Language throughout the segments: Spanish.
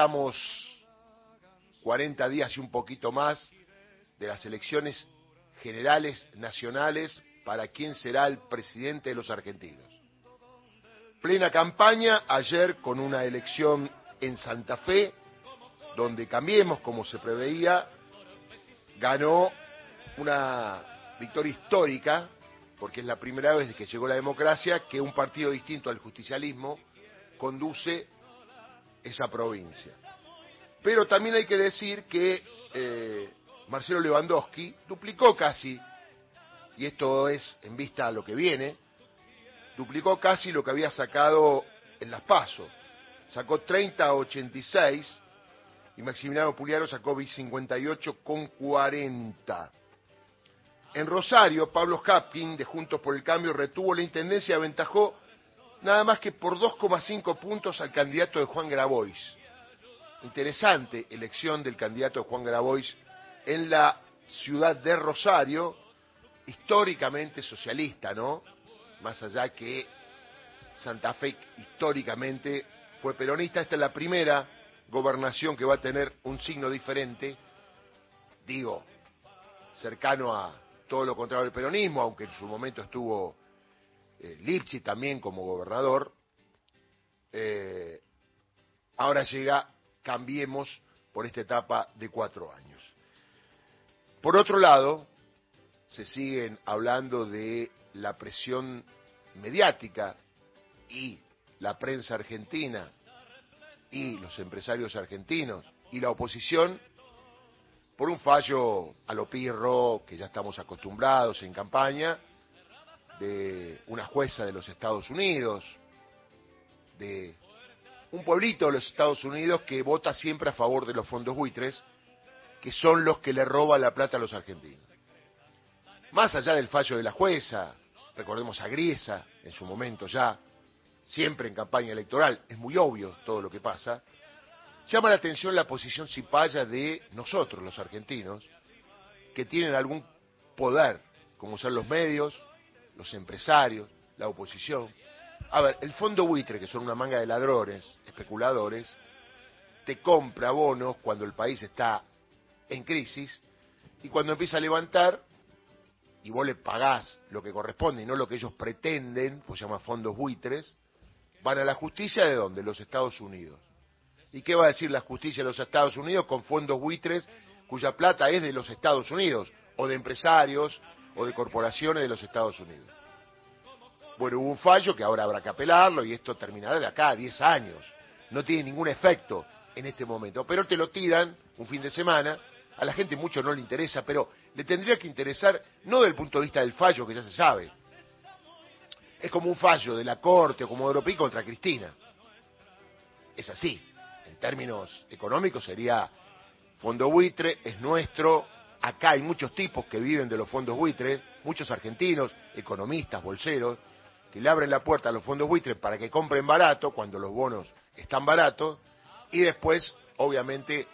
estamos 40 días y un poquito más de las elecciones generales nacionales para quién será el presidente de los argentinos. Plena campaña ayer con una elección en Santa Fe, donde Cambiemos, como se preveía, ganó una victoria histórica, porque es la primera vez que llegó la democracia que un partido distinto al justicialismo conduce esa provincia. Pero también hay que decir que eh, Marcelo Lewandowski duplicó casi, y esto es en vista a lo que viene, duplicó casi lo que había sacado en las PASO. Sacó 30 a 86 y Maximiliano Puliaro sacó 58 con 40. En Rosario, Pablo Hapkin, de Juntos por el Cambio, retuvo la intendencia y aventajó nada más que por 2,5 puntos al candidato de Juan Grabois. Interesante elección del candidato de Juan Grabois en la ciudad de Rosario, históricamente socialista, ¿no? Más allá que Santa Fe históricamente fue peronista, esta es la primera gobernación que va a tener un signo diferente, digo, cercano a todo lo contrario del peronismo, aunque en su momento estuvo eh, Lipsi también como gobernador. Eh, ahora llega Cambiemos por esta etapa de cuatro años. Por otro lado, se siguen hablando de la presión mediática y la prensa argentina y los empresarios argentinos y la oposición por un fallo a lo pirro que ya estamos acostumbrados en campaña de una jueza de los Estados Unidos, de un pueblito de los Estados Unidos que vota siempre a favor de los fondos buitres, que son los que le roban la plata a los argentinos. Más allá del fallo de la jueza, recordemos a Griesa en su momento ya, siempre en campaña electoral, es muy obvio todo lo que pasa, llama la atención la posición cipaya de nosotros, los argentinos, que tienen algún poder, como son los medios, los empresarios, la oposición. A ver, el fondo buitre, que son una manga de ladrones, especuladores, te compra bonos cuando el país está en crisis y cuando empieza a levantar y vos le pagás lo que corresponde y no lo que ellos pretenden, pues se llama fondos buitres, van a la justicia de dónde? Los Estados Unidos. ¿Y qué va a decir la justicia de los Estados Unidos con fondos buitres cuya plata es de los Estados Unidos, o de empresarios, o de corporaciones de los Estados Unidos? Bueno, hubo un fallo que ahora habrá que apelarlo y esto terminará de acá a 10 años. No tiene ningún efecto en este momento, pero te lo tiran un fin de semana, a la gente mucho no le interesa, pero le tendría que interesar no desde el punto de vista del fallo, que ya se sabe, es como un fallo de la Corte o como Europí contra Cristina. Es así. En términos económicos sería fondo buitre, es nuestro. Acá hay muchos tipos que viven de los fondos buitres, muchos argentinos, economistas, bolseros, que le abren la puerta a los fondos buitres para que compren barato cuando los bonos están baratos y después, obviamente,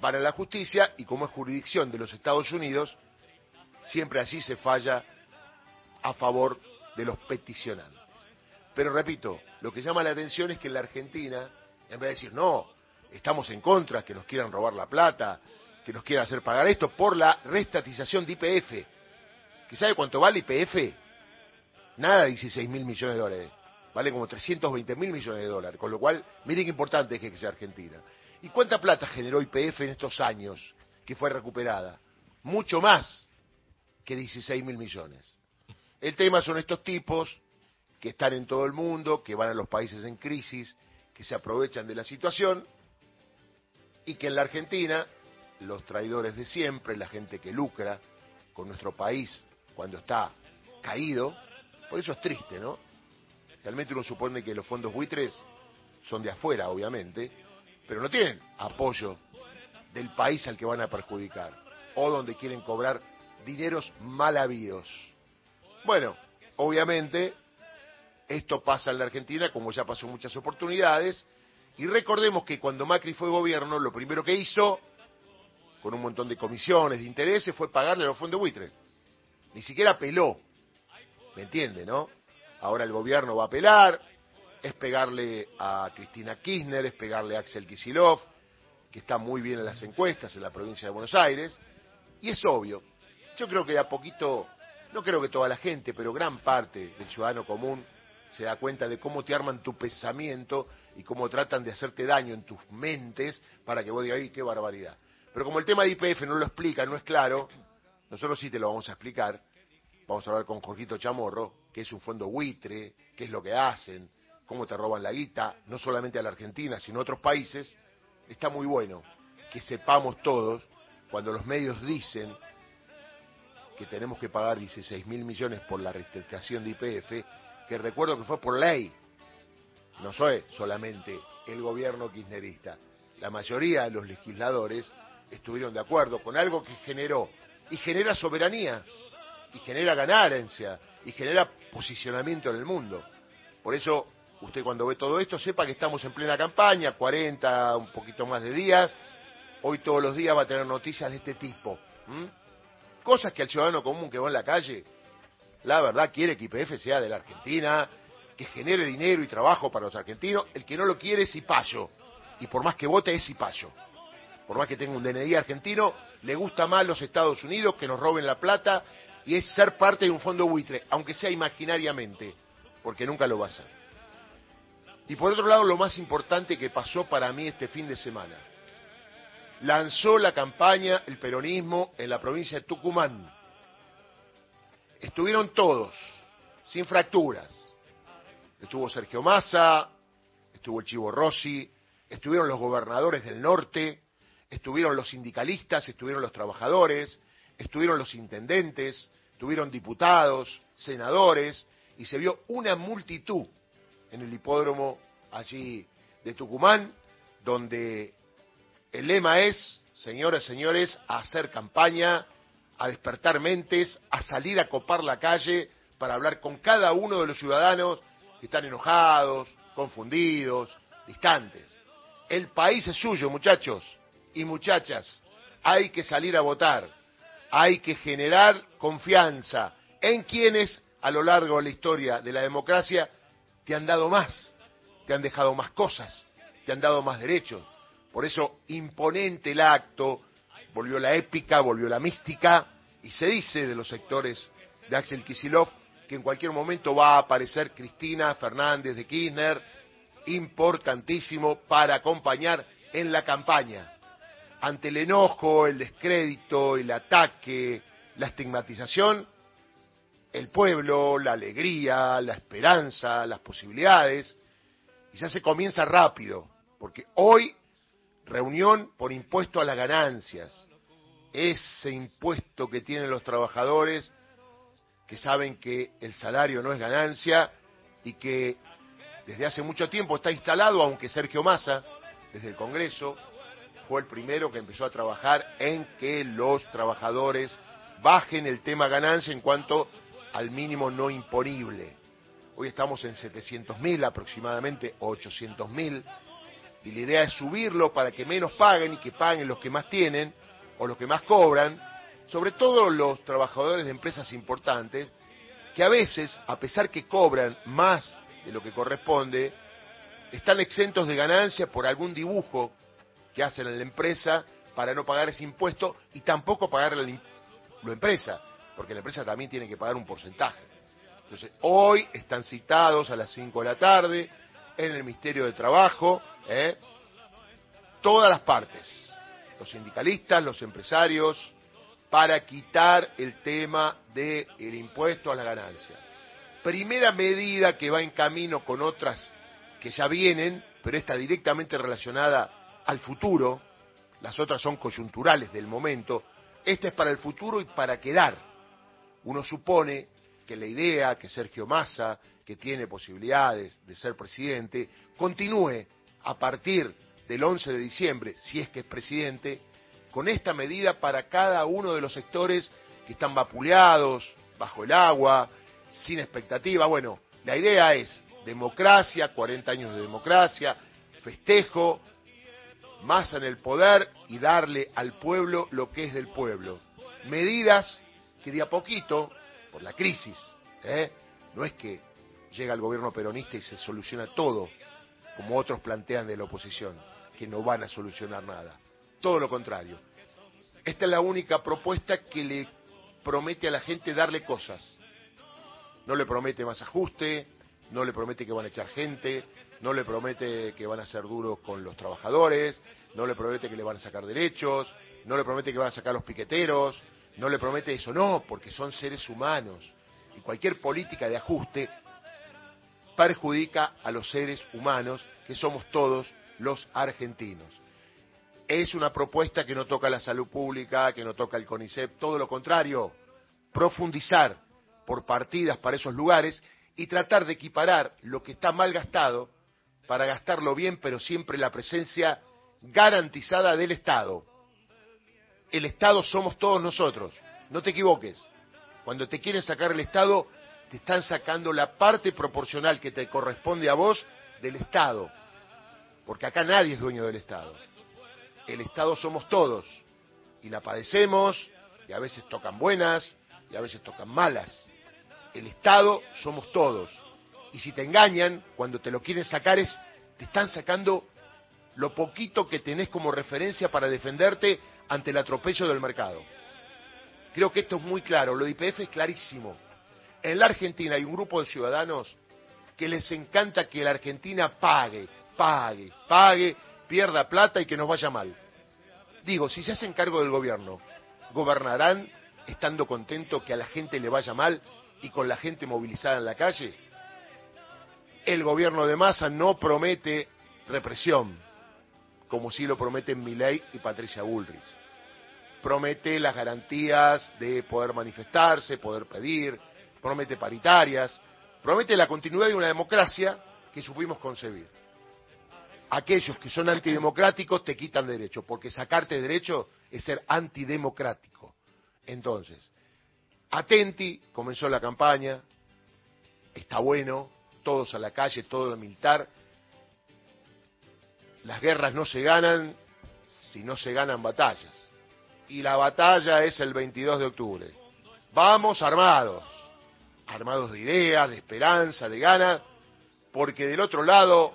van a la justicia y como es jurisdicción de los Estados Unidos, siempre allí se falla a favor de los peticionantes. Pero repito, lo que llama la atención es que en la Argentina, en vez de decir, no, estamos en contra, que nos quieran robar la plata, que nos quieran hacer pagar esto por la restatización de IPF, que sabe cuánto vale IPF, nada de 16 mil millones de dólares, vale como 320 mil millones de dólares, con lo cual, miren qué importante es que sea Argentina. ¿Y cuánta plata generó IPF en estos años que fue recuperada? Mucho más que 16 mil millones. El tema son estos tipos que están en todo el mundo, que van a los países en crisis, que se aprovechan de la situación y que en la Argentina los traidores de siempre, la gente que lucra con nuestro país cuando está caído, por eso es triste, ¿no? Realmente uno supone que los fondos buitres son de afuera, obviamente, pero no tienen apoyo del país al que van a perjudicar o donde quieren cobrar dineros mal habidos. Bueno, obviamente esto pasa en la Argentina como ya pasó en muchas oportunidades y recordemos que cuando Macri fue gobierno lo primero que hizo con un montón de comisiones, de intereses, fue pagarle a los fondos buitres. Ni siquiera peló. ¿Me entiende, no? Ahora el gobierno va a apelar, es pegarle a Cristina Kirchner, es pegarle a Axel Kisilov, que está muy bien en las encuestas en la provincia de Buenos Aires, y es obvio. Yo creo que de a poquito, no creo que toda la gente, pero gran parte del ciudadano común se da cuenta de cómo te arman tu pensamiento y cómo tratan de hacerte daño en tus mentes para que vos digas, ¡ay, qué barbaridad! Pero como el tema de IPF no lo explica, no es claro, nosotros sí te lo vamos a explicar. Vamos a hablar con Jorgito Chamorro, que es un fondo buitre, qué es lo que hacen, cómo te roban la guita, no solamente a la Argentina, sino a otros países. Está muy bueno que sepamos todos, cuando los medios dicen que tenemos que pagar 16 mil millones por la restitución de IPF, que recuerdo que fue por ley, no soy solamente el gobierno kirchnerista. La mayoría de los legisladores estuvieron de acuerdo con algo que generó y genera soberanía y genera ganancia y genera posicionamiento en el mundo. Por eso, usted cuando ve todo esto, sepa que estamos en plena campaña, 40, un poquito más de días. Hoy todos los días va a tener noticias de este tipo. Cosas que al ciudadano común que va en la calle, la verdad quiere que IPF sea de la Argentina, que genere dinero y trabajo para los argentinos. El que no lo quiere es Cipayo. Y por más que vote es Cipayo por más que tenga un DNI argentino, le gusta más los Estados Unidos que nos roben la plata y es ser parte de un fondo buitre, aunque sea imaginariamente, porque nunca lo va a ser. Y por otro lado, lo más importante que pasó para mí este fin de semana. Lanzó la campaña el peronismo en la provincia de Tucumán. Estuvieron todos, sin fracturas. Estuvo Sergio Massa, estuvo el Chivo Rossi, estuvieron los gobernadores del norte, estuvieron los sindicalistas, estuvieron los trabajadores, estuvieron los intendentes, estuvieron diputados, senadores, y se vio una multitud en el hipódromo allí de Tucumán, donde el lema es, señoras y señores, a hacer campaña, a despertar mentes, a salir a copar la calle para hablar con cada uno de los ciudadanos que están enojados, confundidos, distantes. El país es suyo, muchachos y muchachas, hay que salir a votar, hay que generar confianza en quienes a lo largo de la historia de la democracia te han dado más, te han dejado más cosas, te han dado más derechos. Por eso, imponente el acto, volvió la épica, volvió la mística, y se dice de los sectores de Axel Kisilov que en cualquier momento va a aparecer Cristina Fernández de Kirchner, importantísimo para acompañar en la campaña ante el enojo, el descrédito, el ataque, la estigmatización, el pueblo, la alegría, la esperanza, las posibilidades, ya se comienza rápido, porque hoy reunión por impuesto a las ganancias, ese impuesto que tienen los trabajadores que saben que el salario no es ganancia y que desde hace mucho tiempo está instalado, aunque Sergio Massa, desde el Congreso, fue el primero que empezó a trabajar en que los trabajadores bajen el tema ganancia en cuanto al mínimo no imponible. Hoy estamos en 700.000 aproximadamente, 800.000, y la idea es subirlo para que menos paguen y que paguen los que más tienen o los que más cobran, sobre todo los trabajadores de empresas importantes, que a veces, a pesar que cobran más de lo que corresponde, están exentos de ganancia por algún dibujo que hacen en la empresa para no pagar ese impuesto y tampoco pagar la, empresa, porque la empresa también tiene que pagar un porcentaje. Entonces, hoy están citados a las 5 de la tarde en el Ministerio de Trabajo, ¿eh? todas las partes, los sindicalistas, los empresarios, para quitar el tema del impuesto a la ganancia. Primera medida que va en camino con otras que ya vienen, pero está directamente relacionada al futuro, las otras son coyunturales del momento, esta es para el futuro y para quedar. Uno supone que la idea que Sergio Massa, que tiene posibilidades de ser presidente, continúe a partir del 11 de diciembre, si es que es presidente, con esta medida para cada uno de los sectores que están vapuleados, bajo el agua, sin expectativa. Bueno, la idea es democracia, 40 años de democracia, festejo, más en el poder y darle al pueblo lo que es del pueblo. Medidas que de a poquito, por la crisis, ¿eh? no es que llega el gobierno peronista y se soluciona todo, como otros plantean de la oposición. que no van a solucionar nada. Todo lo contrario. Esta es la única propuesta que le promete a la gente darle cosas. No le promete más ajuste, no le promete que van a echar gente, no le promete que van a ser duros con los trabajadores, no le promete que le van a sacar derechos, no le promete que van a sacar los piqueteros, no le promete eso, no, porque son seres humanos. Y cualquier política de ajuste perjudica a los seres humanos, que somos todos los argentinos. Es una propuesta que no toca la salud pública, que no toca el CONICET, todo lo contrario, profundizar por partidas para esos lugares y tratar de equiparar lo que está mal gastado para gastarlo bien, pero siempre la presencia garantizada del Estado. El Estado somos todos nosotros, no te equivoques. Cuando te quieren sacar el Estado, te están sacando la parte proporcional que te corresponde a vos del Estado, porque acá nadie es dueño del Estado. El Estado somos todos, y la padecemos, y a veces tocan buenas, y a veces tocan malas. El Estado somos todos. Y si te engañan, cuando te lo quieren sacar es, te están sacando lo poquito que tenés como referencia para defenderte ante el atropello del mercado. Creo que esto es muy claro, lo de IPF es clarísimo. En la Argentina hay un grupo de ciudadanos que les encanta que la Argentina pague, pague, pague, pierda plata y que nos vaya mal. Digo, si se hacen cargo del gobierno, ¿gobernarán estando contentos que a la gente le vaya mal y con la gente movilizada en la calle? El gobierno de Massa no promete represión, como sí lo prometen Milei y Patricia Bullrich. Promete las garantías de poder manifestarse, poder pedir, promete paritarias, promete la continuidad de una democracia que supimos concebir. Aquellos que son antidemocráticos te quitan derecho, porque sacarte derecho es ser antidemocrático. Entonces, Atenti comenzó la campaña, está bueno, todos a la calle, todo lo militar. Las guerras no se ganan si no se ganan batallas. Y la batalla es el 22 de octubre. Vamos armados, armados de ideas, de esperanza, de ganas, porque del otro lado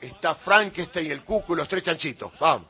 está Frankenstein, el cuco y los tres chanchitos. Vamos.